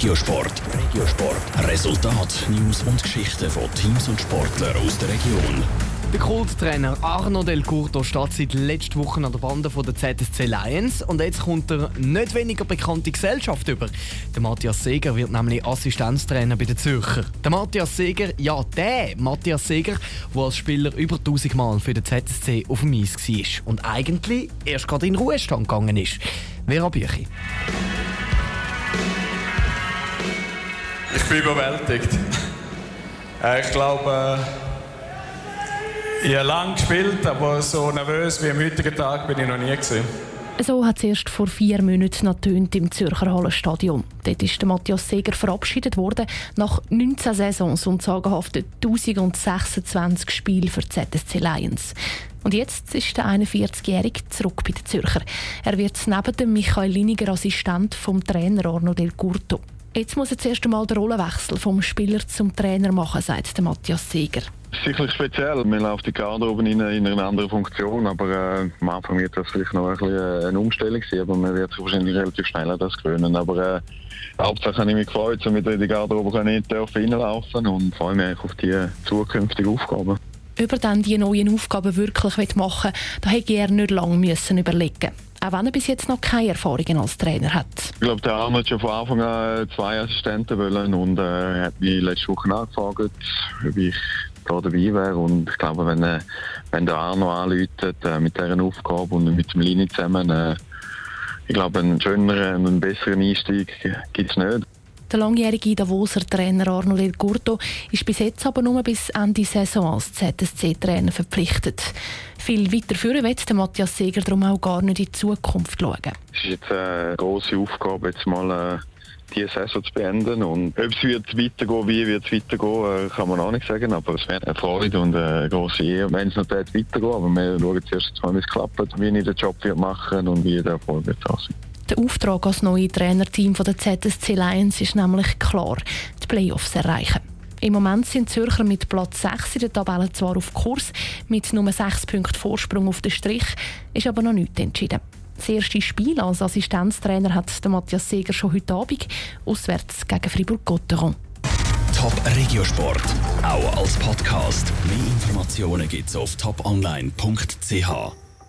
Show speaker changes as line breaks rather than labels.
Regiosport. Regiosport. Resultat, News und Geschichten von Teams und Sportlern aus der Region.
Der Kulttrainer Arno Del Curto steht seit letzter Woche an der Bande von der ZSC Lions und jetzt kommt er nicht weniger bekannte Gesellschaft über. Der Matthias Seger wird nämlich Assistenztrainer bei den Zürcher. Der Matthias Seger, ja der Matthias Seger, der als Spieler über 1000 Mal für den ZSC auf dem Eis war und eigentlich erst gerade in Ruhestand gegangen ist. Vera Büchi.
Bin überwältigt. Äh, ich glaube, äh, ich habe lange gespielt, aber so nervös wie am heutigen Tag bin ich noch nie gewesen.
So hat es erst vor vier Monaten noch im Zürcher Hallenstadion. Dort ist der Matthias Seger verabschiedet worden nach 19 Saisons und sagenhaften 1026 Spielen für die ZSC Lions. Und jetzt ist der 41-Jährige zurück bei den Zürcher. Er wird neben dem Michael Liniger Assistent vom Trainer Arno Del Curto. Jetzt muss er zuerst einmal den Rollenwechsel vom Spieler zum Trainer machen, sagt der Matthias Seger.
Ist sicherlich speziell. Man läuft die Garderobe in, in einer anderen Funktion, aber äh, am Anfang wird das vielleicht noch ein bisschen äh, eine Umstellung sein, aber man wird sich wahrscheinlich relativ schnell an das gewöhnen. Aber äh, Hauptsache habe ich mich gefreut, so mit in die Garderobe ich reinlaufen und freue mich auf die zukünftigen Aufgaben.
Ob er dann die neuen Aufgaben wirklich machen will, da hätte er nicht lange müssen überlegen auch wenn er bis jetzt noch keine Erfahrungen als Trainer hat.
Ich glaube, der Arno hat schon von Anfang an zwei Assistenten wollen und äh, hat mich letzte Woche angefragt, ob ich da dabei wäre. Und ich glaube, wenn, äh, wenn der Arno anläutet äh, mit dieser Aufgabe und mit dem Linie zusammen, äh, ich glaube, einen schöneren, einen besseren Einstieg gibt es nicht.
Der langjährige Davoser Trainer Arno Del Curto ist bis jetzt aber nur bis Ende Saison als ZSC-Trainer verpflichtet. Viel weiter führen wird Matthias Seger darum auch gar nicht in die Zukunft schauen.
Es ist jetzt eine grosse Aufgabe, jetzt mal äh, diese Saison zu beenden. Und ob es wird weitergehen, wie wird es weitergehen, äh, kann man auch nicht sagen. Aber es wäre eine Freude und eine grosse Ehre, wenn es noch weitergeht. Aber wir schauen zuerst wie es klappt, wie ich den Job machen und wie der Erfolg wird aussehen.
Der Auftrag als neue Trainerteam der ZSC Lions ist nämlich klar, die Playoffs erreichen. Im Moment sind Zürcher mit Platz 6 in der Tabelle zwar auf Kurs, mit nur 6 Punkten Vorsprung auf den Strich, ist aber noch nichts entschieden. Das erste Spiel als Assistenztrainer hat Matthias Seger schon heute Abend, auswärts gegen Fribourg-Gotteron.
Top Regiosport, auch als Podcast. Mehr Informationen gibt es auf toponline.ch.